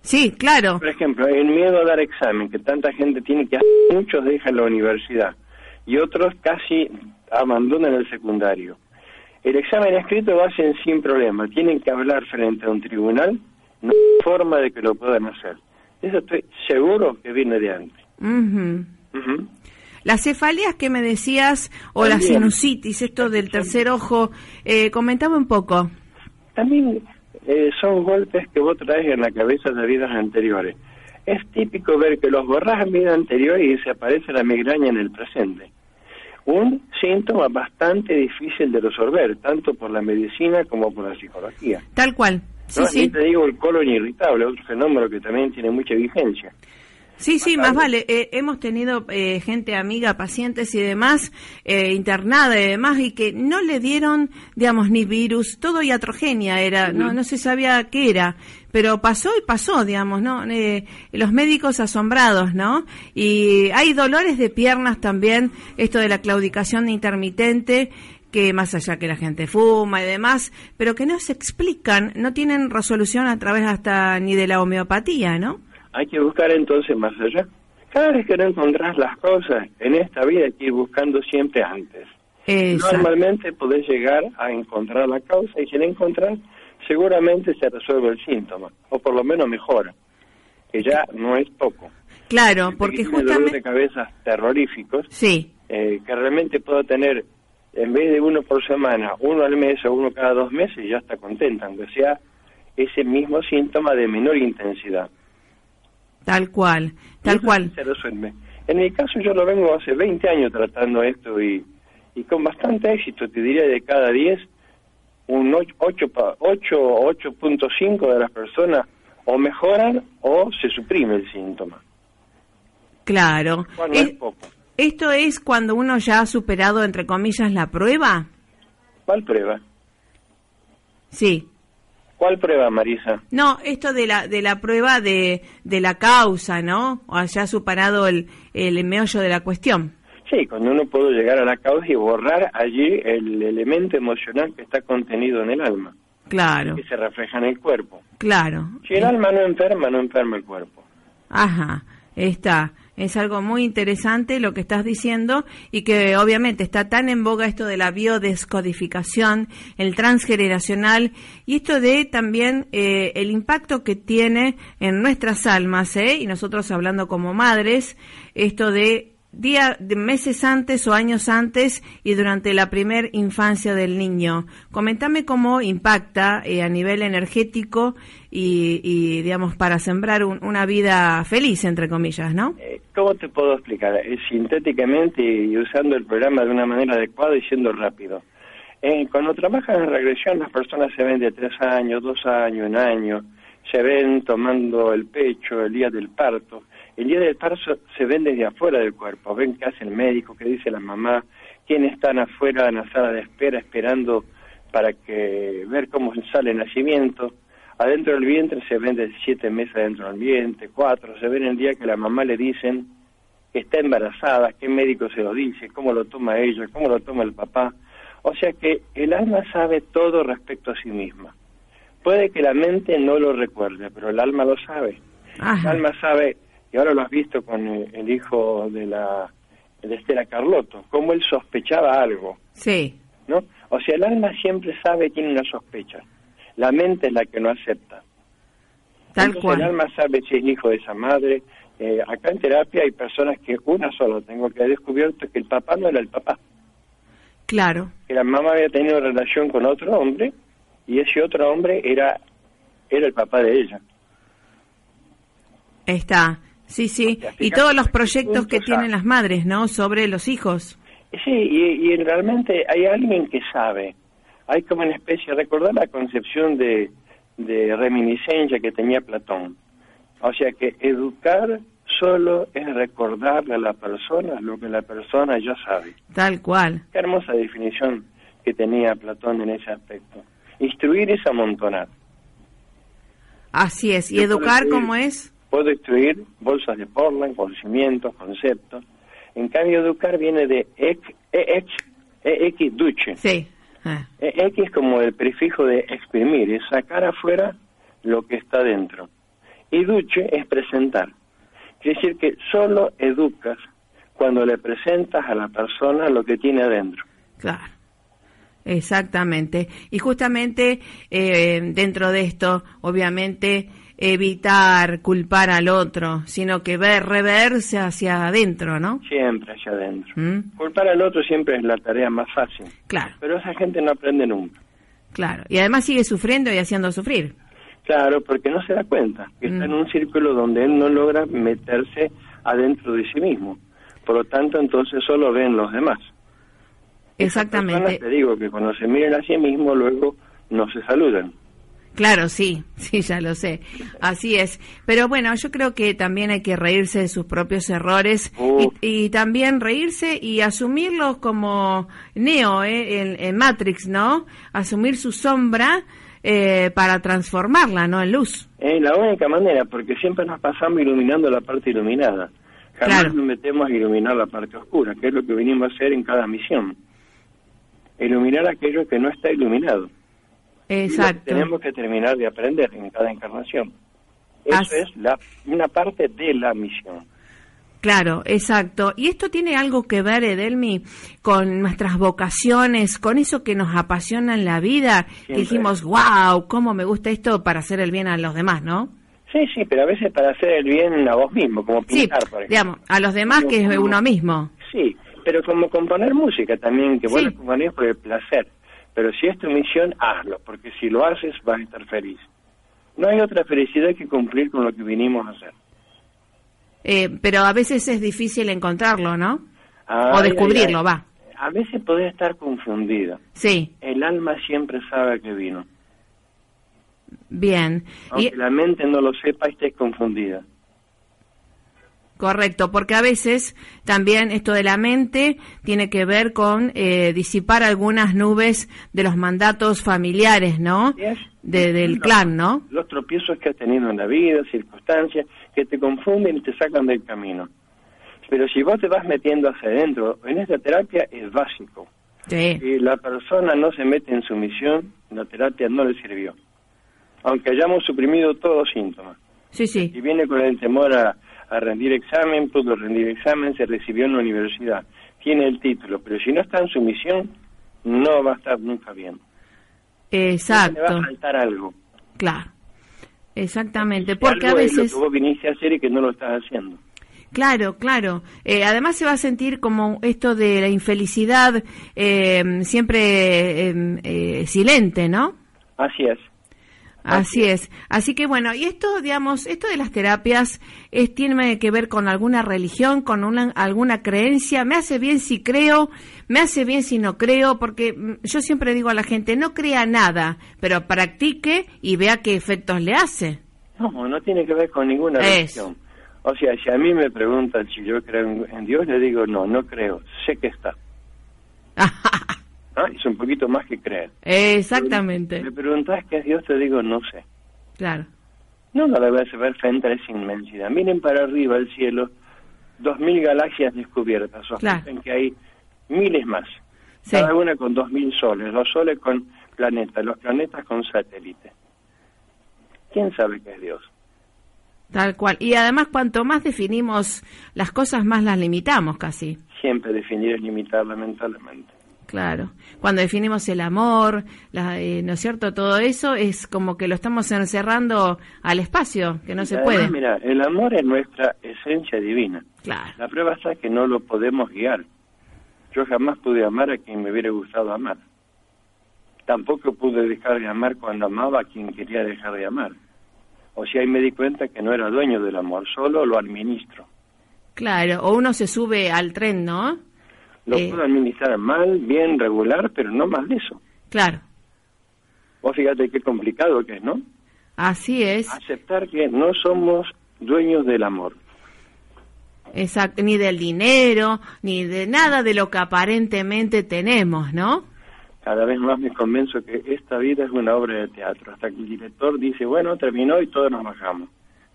Sí, claro. Por ejemplo, el miedo a dar examen, que tanta gente tiene que hacer, muchos dejan la universidad y otros casi abandonan el secundario. El examen escrito lo hacen sin problema, tienen que hablar frente a un tribunal, no hay forma de que lo puedan hacer. Eso estoy seguro que viene de antes. Las cefalias que me decías, o la sinusitis, esto del tercer ojo, eh, comentaba un poco. También eh, son golpes que vos traes en la cabeza de vidas anteriores. Es típico ver que los borras en vida anterior y se aparece la migraña en el presente. un síntoma bastante difícil de resolver, tanto por la medicina como por la psicología. Tal cual. Sí, ¿no? sí. Y te digo el colon irritable, otro fenómeno que también tiene mucha vigencia. Sí, sí, más vale. Eh, hemos tenido eh, gente amiga, pacientes y demás, eh, internada y demás, y que no le dieron, digamos, ni virus, todo iatrogenia era, no, no se sabía qué era, pero pasó y pasó, digamos, ¿no? Eh, los médicos asombrados, ¿no? Y hay dolores de piernas también, esto de la claudicación intermitente, que más allá que la gente fuma y demás, pero que no se explican, no tienen resolución a través hasta ni de la homeopatía, ¿no? Hay que buscar entonces más allá. Cada vez que no encontrás las cosas en esta vida hay que ir buscando siempre antes. Exacto. Normalmente podés llegar a encontrar la causa y si la encontrás, seguramente se resuelve el síntoma, o por lo menos mejora, que ya no es poco. Claro, porque Tiene dolor de justamente... cabezas terroríficos, Sí, eh, que realmente puedo tener, en vez de uno por semana, uno al mes o uno cada dos meses, ya está contenta, aunque sea ese mismo síntoma de menor intensidad. Tal cual, tal cual. En mi caso yo lo vengo hace 20 años tratando esto y, y con bastante éxito, te diría de cada 10, un 8, 8.5 de las personas o mejoran o se suprime el síntoma. Claro. Bueno, Es- es poco. ¿Esto es cuando uno ya ha superado, entre comillas, la prueba? ¿Cuál prueba? Sí. ¿Cuál prueba, Marisa? No, esto de la, de la prueba de, de la causa, ¿no? O haya superado el, el meollo de la cuestión. Sí, cuando uno puede llegar a la causa y borrar allí el elemento emocional que está contenido en el alma, Claro, que se refleja en el cuerpo. claro. Si el alma no enferma, no enferma el cuerpo. Ajá, está. Es algo muy interesante lo que estás diciendo y que obviamente está tan en boga esto de la biodescodificación, el transgeneracional y esto de también eh, el impacto que tiene en nuestras almas, ¿eh? y nosotros hablando como madres, esto de día meses antes o años antes y durante la primer infancia del niño. Comentame cómo impacta eh, a nivel energético y, y, digamos para sembrar un- una vida feliz entre comillas, ¿no? Eh, ¿Cómo te puedo explicar? Eh, sintéticamente y usando el programa de una manera adecuada y siendo rápido. Eh, cuando trabajas en regresión, las personas se ven de tres años, dos años, un año, se ven tomando el pecho el día del parto. El día del parto se ven desde afuera del cuerpo, ven qué hace el médico, qué dice la mamá, quiénes están afuera en la sala de espera esperando para que ver cómo sale el nacimiento. Adentro del vientre se ven de siete meses adentro del vientre, cuatro, se ven el día que la mamá le dicen que está embarazada, qué médico se lo dice, cómo lo toma ella, cómo lo toma el papá. O sea que el alma sabe todo respecto a sí misma. Puede que la mente no lo recuerde, pero el alma lo sabe. El alma sabe, y ahora lo has visto con el, hijo de la de Estela Carlotto, cómo él sospechaba algo, Sí, ¿no? O sea, el alma siempre sabe, tiene una sospecha. La mente es la que no acepta. tal Entonces, cual. el alma sabe si es hijo de esa madre. Eh, acá en terapia hay personas que una sola tengo que haber descubierto que el papá no era el papá, Claro. que la mamá había tenido relación con otro hombre y ese otro hombre era era el papá de ella. Está. Sí, sí. Y todos los proyectos que tienen las madres, ¿no? Sobre los hijos. Sí, y, y realmente hay alguien que sabe. Hay como una especie, recordar la concepción de, de reminiscencia que tenía Platón. O sea que educar solo es recordarle a la persona lo que la persona ya sabe. Tal cual. Qué hermosa definición que tenía Platón en ese aspecto. Instruir es amontonar. Así es. ¿Y Yo educar decir- es? Puedo instruir bolsas de Portland, conocimientos, conceptos. En cambio, educar viene de ex, ex, ex duce. Sí. Ah, Eh, X como el prefijo de exprimir, es sacar afuera lo que está dentro. Y duce es presentar. Quiere decir que solo educas cuando le presentas a la persona lo que tiene adentro. Claro. Exactamente. Y justamente eh, dentro de esto, obviamente, evitar culpar al otro, sino que ver, reverse hacia adentro, ¿no? Siempre hacia adentro. ¿Mm? Culpar al otro siempre es la tarea más fácil. Claro, Pero esa gente no aprende nunca. claro. Y además sigue sufriendo y haciendo sufrir. Claro, porque no se da cuenta que está Mm. en un círculo donde él no logra meterse adentro de sí mismo. Por lo tanto, entonces solo ven los demás. Exactamente. Te digo que cuando se miren a sí mismos, luego no se saludan. Claro, sí, sí, ya lo sé. Así es. Pero bueno, yo creo que también hay que reírse de sus propios errores y, también reírse y asumirlos como Neo eh, en, Matrix, ¿no? Asumir su sombra eh, para transformarla, ¿no? En luz. Es la única manera, porque siempre nos pasamos iluminando la parte iluminada. Jamás nos metemos a iluminar la parte oscura, que es lo que venimos a hacer en cada misión. Iluminar aquello que no está iluminado. Exacto. tenemos que terminar de aprender en cada encarnación. Eso es la, una parte de la misión. Claro, exacto. Y esto tiene algo que ver, Edelmi, con nuestras vocaciones, con eso que nos apasiona en la vida, que dijimos, wow, cómo me gusta esto para hacer el bien a los demás, ¿no? Sí, sí, pero a veces para hacer el bien a vos mismo, como pintar, por ejemplo. digamos, a los demás que es uno mismo. Sí, pero como componer música también, que vos sí. componés por el placer. Pero si es tu misión, hazlo, porque si lo haces vas a estar feliz. No hay otra felicidad que cumplir con lo que vinimos a hacer. Eh, pero a veces es difícil encontrarlo, ¿no? o descubrirlo, va. A veces podés estar confundida. Sí. El alma siempre sabe que vino. Bien. Aunque la mente no lo sepa, estés confundida. Correcto, porque a veces también esto de la mente tiene que ver con eh, disipar algunas nubes de los mandatos familiares, ¿no? De, del clan, ¿no? Los tropiezos que has tenido en la vida, circunstancias que te confunden y te sacan del camino. Pero si vos te vas metiendo hacia adentro, en esta terapia es básico. Sí. Si la persona no se mete en su misión, la terapia no le sirvió. Aunque hayamos suprimido todos los síntomas. Sí, sí. Y viene con el temor a a rendir examen, pudo rendir examen, se recibió en la universidad, tiene el título, pero si no está en su misión, no va a estar nunca bien. Exacto. Le va a faltar algo. Claro. Exactamente, porque a veces... Es lo que vos viniste a hacer y que no lo estás haciendo. Claro, claro. Eh, además se va a sentir como esto de la infelicidad eh, siempre em, eh, silente, ¿no? Así es. Así es. Así que bueno, y esto, digamos, esto de las terapias es, tiene que ver con alguna religión, con una, alguna creencia. Me hace bien si creo, me hace bien si no creo, porque mm, yo siempre digo a la gente, no crea nada, pero practique y vea qué efectos le hace. No, no tiene que ver con ninguna religión. O sea, si a mí me preguntan si yo creo en Dios, le digo, no, no creo, sé que está. Es un poquito más que creer. Exactamente. Me preguntas qué es Dios, te digo, no sé. Claro. No, no debe ver frente a esa inmensidad. Miren para arriba el cielo, dos mil galaxias descubiertas. O claro. que hay miles más. Cada una con dos mil soles. Los soles con planetas, los planetas con satélites. ¿Quién sabe qué es Dios? Tal cual. Y además, cuanto más definimos las cosas, más las limitamos casi. Siempre definir es limitar, lamentablemente. Claro. Cuando definimos el amor, eh, ¿no es cierto? Todo eso es como que lo estamos encerrando al espacio, que no se puede. Mira, el amor es nuestra esencia divina. Claro. La prueba está que no lo podemos guiar. Yo jamás pude amar a quien me hubiera gustado amar. Tampoco pude dejar de amar cuando amaba a quien quería dejar de amar. O sea, ahí me di cuenta que no era dueño del amor, solo lo administro. Claro, o uno se sube al tren, ¿no? Lo eh, puedo administrar mal, bien, regular, pero no más de eso. Claro. Vos fíjate qué complicado que es, ¿no? Así es. Aceptar que no somos dueños del amor. Exacto, ni del dinero, ni de nada de lo que aparentemente tenemos, ¿no? Cada vez más me convenzo que esta vida es una obra de teatro, hasta que el director dice, bueno, terminó y todos nos bajamos.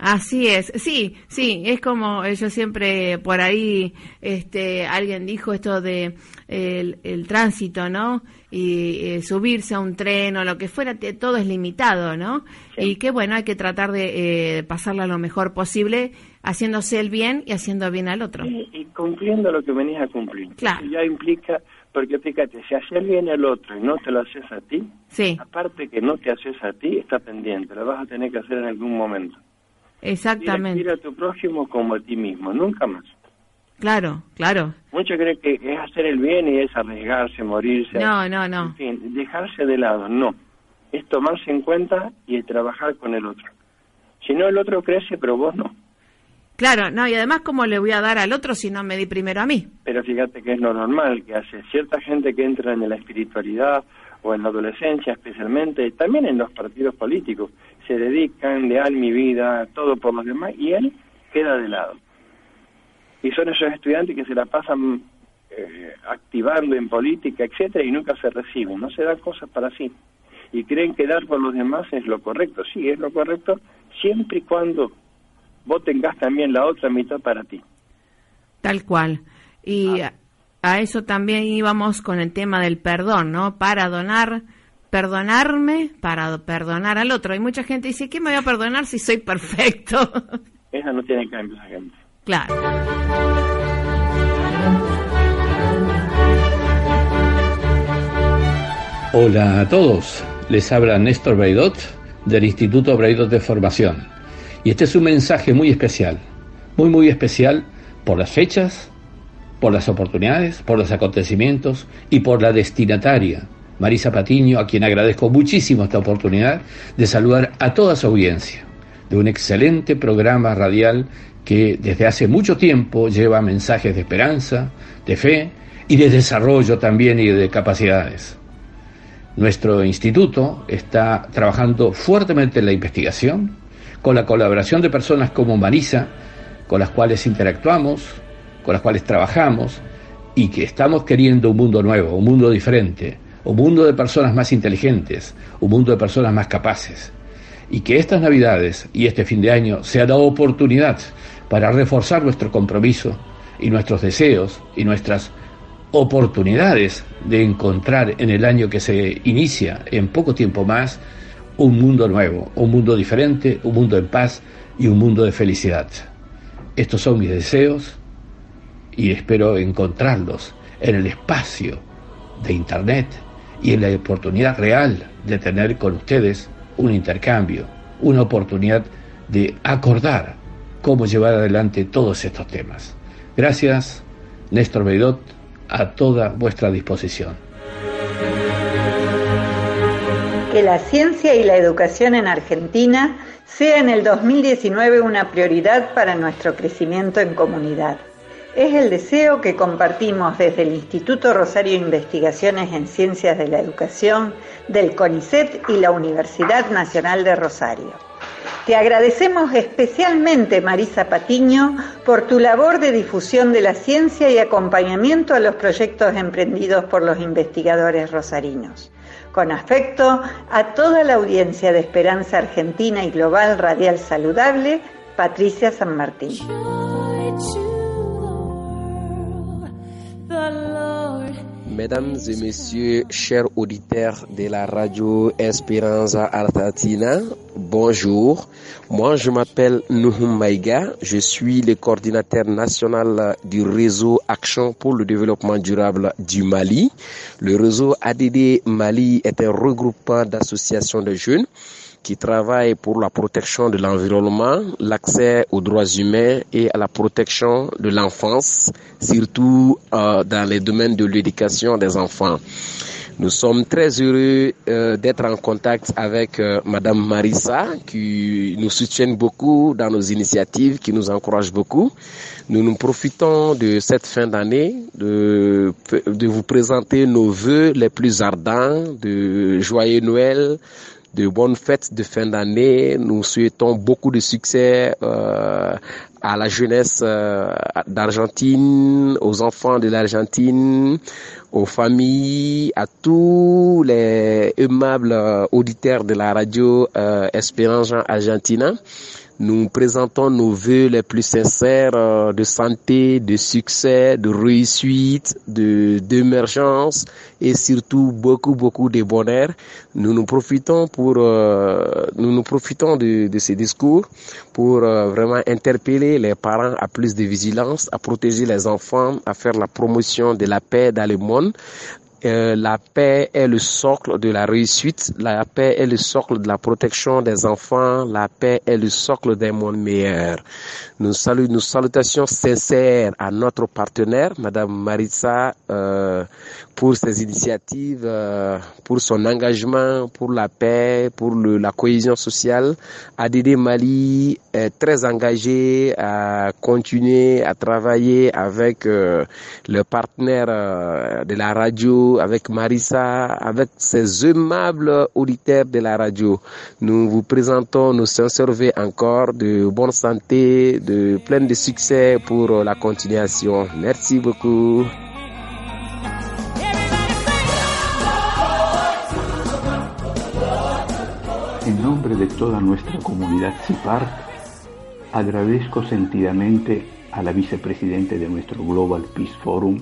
Así es, sí, sí, es como yo siempre por ahí, este, alguien dijo esto de el, tránsito, ¿no? Y eh, subirse a un tren o lo que fuera, todo es limitado, ¿no? Y que bueno, hay que tratar de eh, pasarla lo mejor posible, haciéndose el bien y haciendo bien al otro. y cumpliendo lo que venís a cumplir. Claro. ya implica, porque fíjate, si haces bien al otro y no te lo haces a ti, sí. aparte que no te haces a ti, está pendiente, lo vas a tener que hacer en algún momento. Exactamente. Y a tu prójimo como a ti mismo, nunca más. Claro, claro. Muchos creen que es hacer el bien y es arriesgarse, morirse. No, no, no. En fin, dejarse de lado, no. Es tomarse en cuenta y trabajar con el otro. Si no, el otro crece, pero vos no. Claro, no, y además, ¿cómo le voy a dar al otro si no me di primero a mí? Pero fíjate que es lo normal que hace cierta gente que entra en la espiritualidad o en la adolescencia especialmente, también en los partidos políticos, se dedican, le dan mi vida, todo por los demás, y él queda de lado. Y son esos estudiantes que se la pasan eh, activando en política, etcétera, y nunca se reciben, no se dan cosas para sí. Y creen que dar por los demás es lo correcto. Sí, es lo correcto, siempre y cuando vos tengas también la otra mitad para ti. Tal cual. Y Ah. a eso también íbamos con el tema del perdón, ¿no? Para donar, perdonarme, para perdonar al otro. Hay mucha gente que dice, ¿qué me voy a perdonar si soy perfecto? Esa no tiene cambio esa gente. claro. Hola a todos, les habla Néstor Braidot del Instituto Braidot de Formación. Y este es un mensaje muy especial, muy muy especial por las fechas, por las oportunidades, por los acontecimientos y por la destinataria, Marisa Patiño, a quien agradezco muchísimo esta oportunidad de saludar a toda su audiencia de un excelente programa radial que desde hace mucho tiempo lleva mensajes de esperanza, de fe y de desarrollo también y de capacidades. Nuestro instituto está trabajando fuertemente en la investigación, con la colaboración de personas como Marisa, con las cuales interactuamos, con las cuales trabajamos y que estamos queriendo un mundo nuevo, un mundo diferente, un mundo de personas más inteligentes, un mundo de personas más capaces. Y que estas Navidades y este fin de año sea la oportunidad para reforzar nuestro compromiso y nuestros deseos y nuestras oportunidades de encontrar en el año que se inicia, en poco tiempo más, un mundo nuevo, un mundo diferente, un mundo en paz y un mundo de felicidad. Estos son mis deseos y espero encontrarlos en el espacio de Internet y en la oportunidad real de tener con ustedes un intercambio, una oportunidad de acordar cómo llevar adelante todos estos temas. Gracias, Néstor Beidot, a toda vuestra disposición. Que la ciencia y la educación en Argentina sea en el 2019 una prioridad para nuestro crecimiento en comunidad. Es el deseo que compartimos desde el Instituto Rosario Investigaciones en Ciencias de la Educación, del CONICET y la Universidad Nacional de Rosario. Te agradecemos especialmente, Marisa Patiño, por tu labor de difusión de la ciencia y acompañamiento a los proyectos emprendidos por los investigadores rosarinos. Con afecto a toda la audiencia de Esperanza Argentina y Global Radial Saludable, Patricia San Martín. Mesdames et messieurs, chers auditeurs de la radio Esperanza Argentina, bonjour. Moi, je m'appelle Nuhum Maïga. Je suis le coordinateur national du réseau Action pour le développement durable du Mali. Le réseau ADD Mali est un regroupement d'associations de jeunes qui travaillent pour la protection de l'environnement, l'accès aux droits humains et à la protection de l'enfance, surtout euh, dans les domaines de l'éducation des enfants. Nous sommes très heureux euh, d'être en contact avec euh, Madame Marissa qui nous soutient beaucoup dans nos initiatives, qui nous encourage beaucoup. Nous nous profitons de cette fin d'année de, de vous présenter nos vœux les plus ardents de joyeux Noël, de bonnes fêtes de fin d'année. Nous souhaitons beaucoup de succès euh, à la jeunesse euh, d'Argentine, aux enfants de l'Argentine, aux familles, à tous les aimables auditeurs de la radio euh, Espérance Argentina. Nous présentons nos voeux les plus sincères euh, de santé, de succès, de réussite, de d'émergence et surtout beaucoup beaucoup de bonheur. Nous nous profitons pour euh, nous nous profitons de, de ces discours pour euh, vraiment interpeller les parents à plus de vigilance, à protéger les enfants, à faire la promotion de la paix dans le monde Euh, la paix est le socle de la réussite, la paix est le socle de la protection des enfants, la paix est le socle d'un monde meilleur. Nous saluons, nos salutations sincères à notre partenaire, Madame Maritza, euh, pour ses initiatives, euh, pour son engagement pour la paix, pour la cohésion sociale. ADD Mali est très engagé à continuer à travailler avec euh, le partenaire de la radio, avec Marissa, avec ses aimables auditeurs de la radio. Nous vous présentons nos sincères encore de bonne santé, de plein de succès pour la continuation. Merci beaucoup. En nombre de toda nuestra comunidad CIPART, agradezco sentidamente a la vicepresidente de nuestro Global Peace Forum,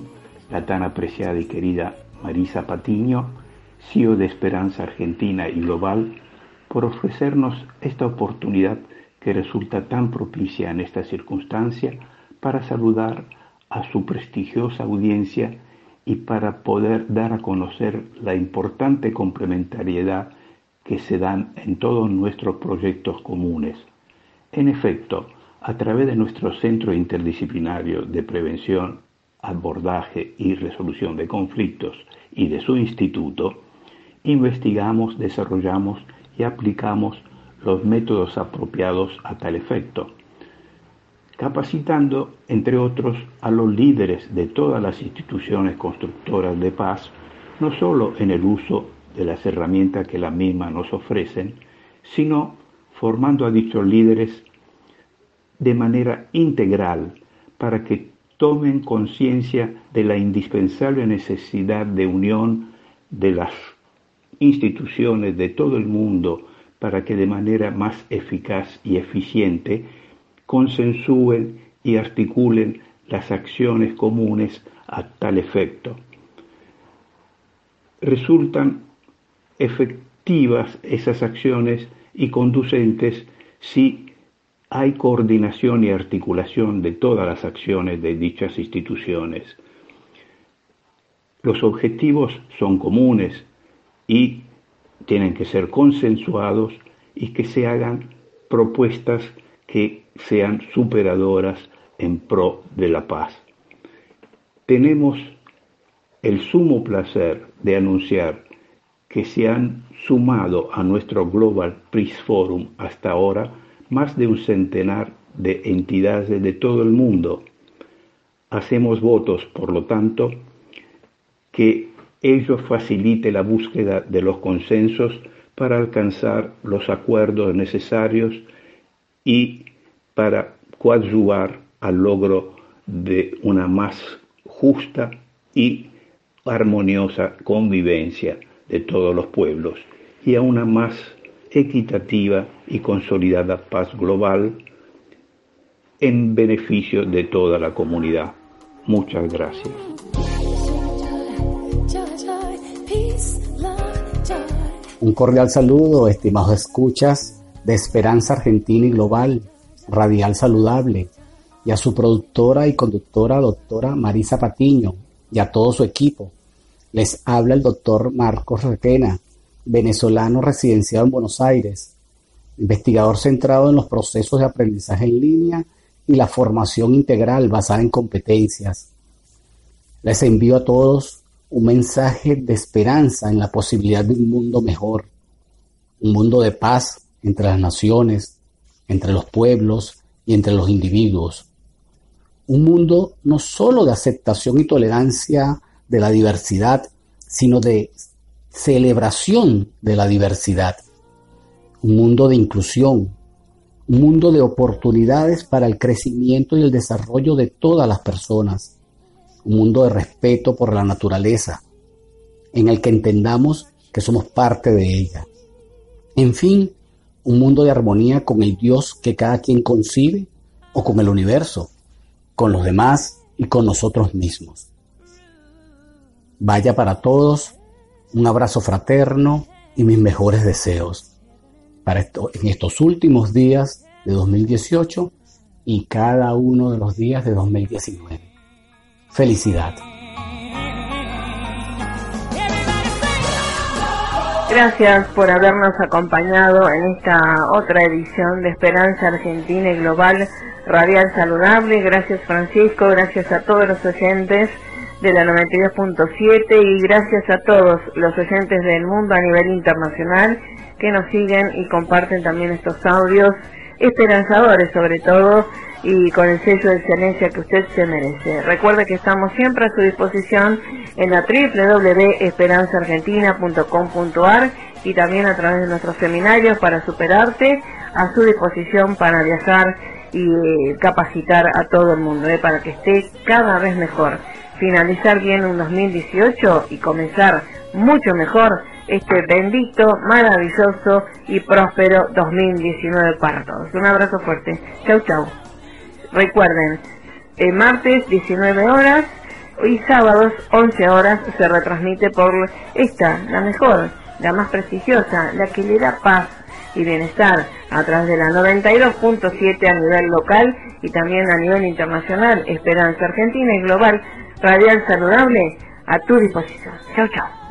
la tan apreciada y querida Marisa Patiño, CEO de Esperanza Argentina y Global, por ofrecernos esta oportunidad que resulta tan propicia en esta circunstancia para saludar a su prestigiosa audiencia y para poder dar a conocer la importante complementariedad que se dan en todos nuestros proyectos comunes. En efecto, a través de nuestro Centro Interdisciplinario de Prevención, Abordaje y Resolución de Conflictos y de su instituto, investigamos, desarrollamos y aplicamos los métodos apropiados a tal efecto, capacitando, entre otros, a los líderes de todas las instituciones constructoras de paz, no solo en el uso de las herramientas que las mismas nos ofrecen, sino formando a dichos líderes de manera integral para que tomen conciencia de la indispensable necesidad de unión de las instituciones de todo el mundo para que de manera más eficaz y eficiente consensúen y articulen las acciones comunes a tal efecto. Resultan efectivas esas acciones y conducentes si hay coordinación y articulación de todas las acciones de dichas instituciones. Los objetivos son comunes y tienen que ser consensuados y que se hagan propuestas que sean superadoras en pro de la paz. Tenemos el sumo placer de anunciar que se han sumado a nuestro Global Peace Forum hasta ahora más de un centenar de entidades de todo el mundo. Hacemos votos, por lo tanto, que ello facilite la búsqueda de los consensos para alcanzar los acuerdos necesarios y para coadyuvar al logro de una más justa y armoniosa convivencia de todos los pueblos y a una más equitativa y consolidada paz global en beneficio de toda la comunidad. Muchas gracias. Un cordial saludo, estimados escuchas de Esperanza Argentina y Global, Radial Saludable, y a su productora y conductora, doctora Marisa Patiño, y a todo su equipo les habla el doctor Marcos Requena, venezolano residenciado en Buenos Aires, investigador centrado en los procesos de aprendizaje en línea y la formación integral basada en competencias. Les envío a todos un mensaje de esperanza en la posibilidad de un mundo mejor, un mundo de paz entre las naciones, entre los pueblos y entre los individuos. Un mundo no solo de aceptación y tolerancia de la diversidad, sino de celebración de la diversidad. Un mundo de inclusión, un mundo de oportunidades para el crecimiento y el desarrollo de todas las personas, un mundo de respeto por la naturaleza, en el que entendamos que somos parte de ella. En fin, un mundo de armonía con el Dios que cada quien concibe o con el universo, con los demás y con nosotros mismos. Vaya para todos un abrazo fraterno y mis mejores deseos para esto, en estos últimos días de 2018 y cada uno de los días de 2019. Felicidad. Gracias por habernos acompañado en esta otra edición de Esperanza Argentina y Global Radial Saludable. Gracias Francisco, gracias a todos los oyentes de la 92.7 y gracias a todos los oyentes del mundo a nivel internacional que nos siguen y comparten también estos audios esperanzadores sobre todo y con el sello de excelencia que usted se merece. Recuerde que estamos siempre a su disposición en la www.esperanzaargentina.com.ar y también a través de nuestros seminarios para superarte a su disposición para viajar y capacitar a todo el mundo eh, para que esté cada vez mejor. Finalizar bien un 2018 y comenzar mucho mejor este bendito, maravilloso y próspero 2019 para todos. Un abrazo fuerte. Chau, chau. Recuerden, el martes 19 horas y sábados 11 horas se retransmite por esta, la mejor, la más prestigiosa, la que le da paz y bienestar a través de la 92.7 a nivel local y también a nivel internacional, Esperanza Argentina y Global, Radial Saludable, a tu disposición. Chau, chau.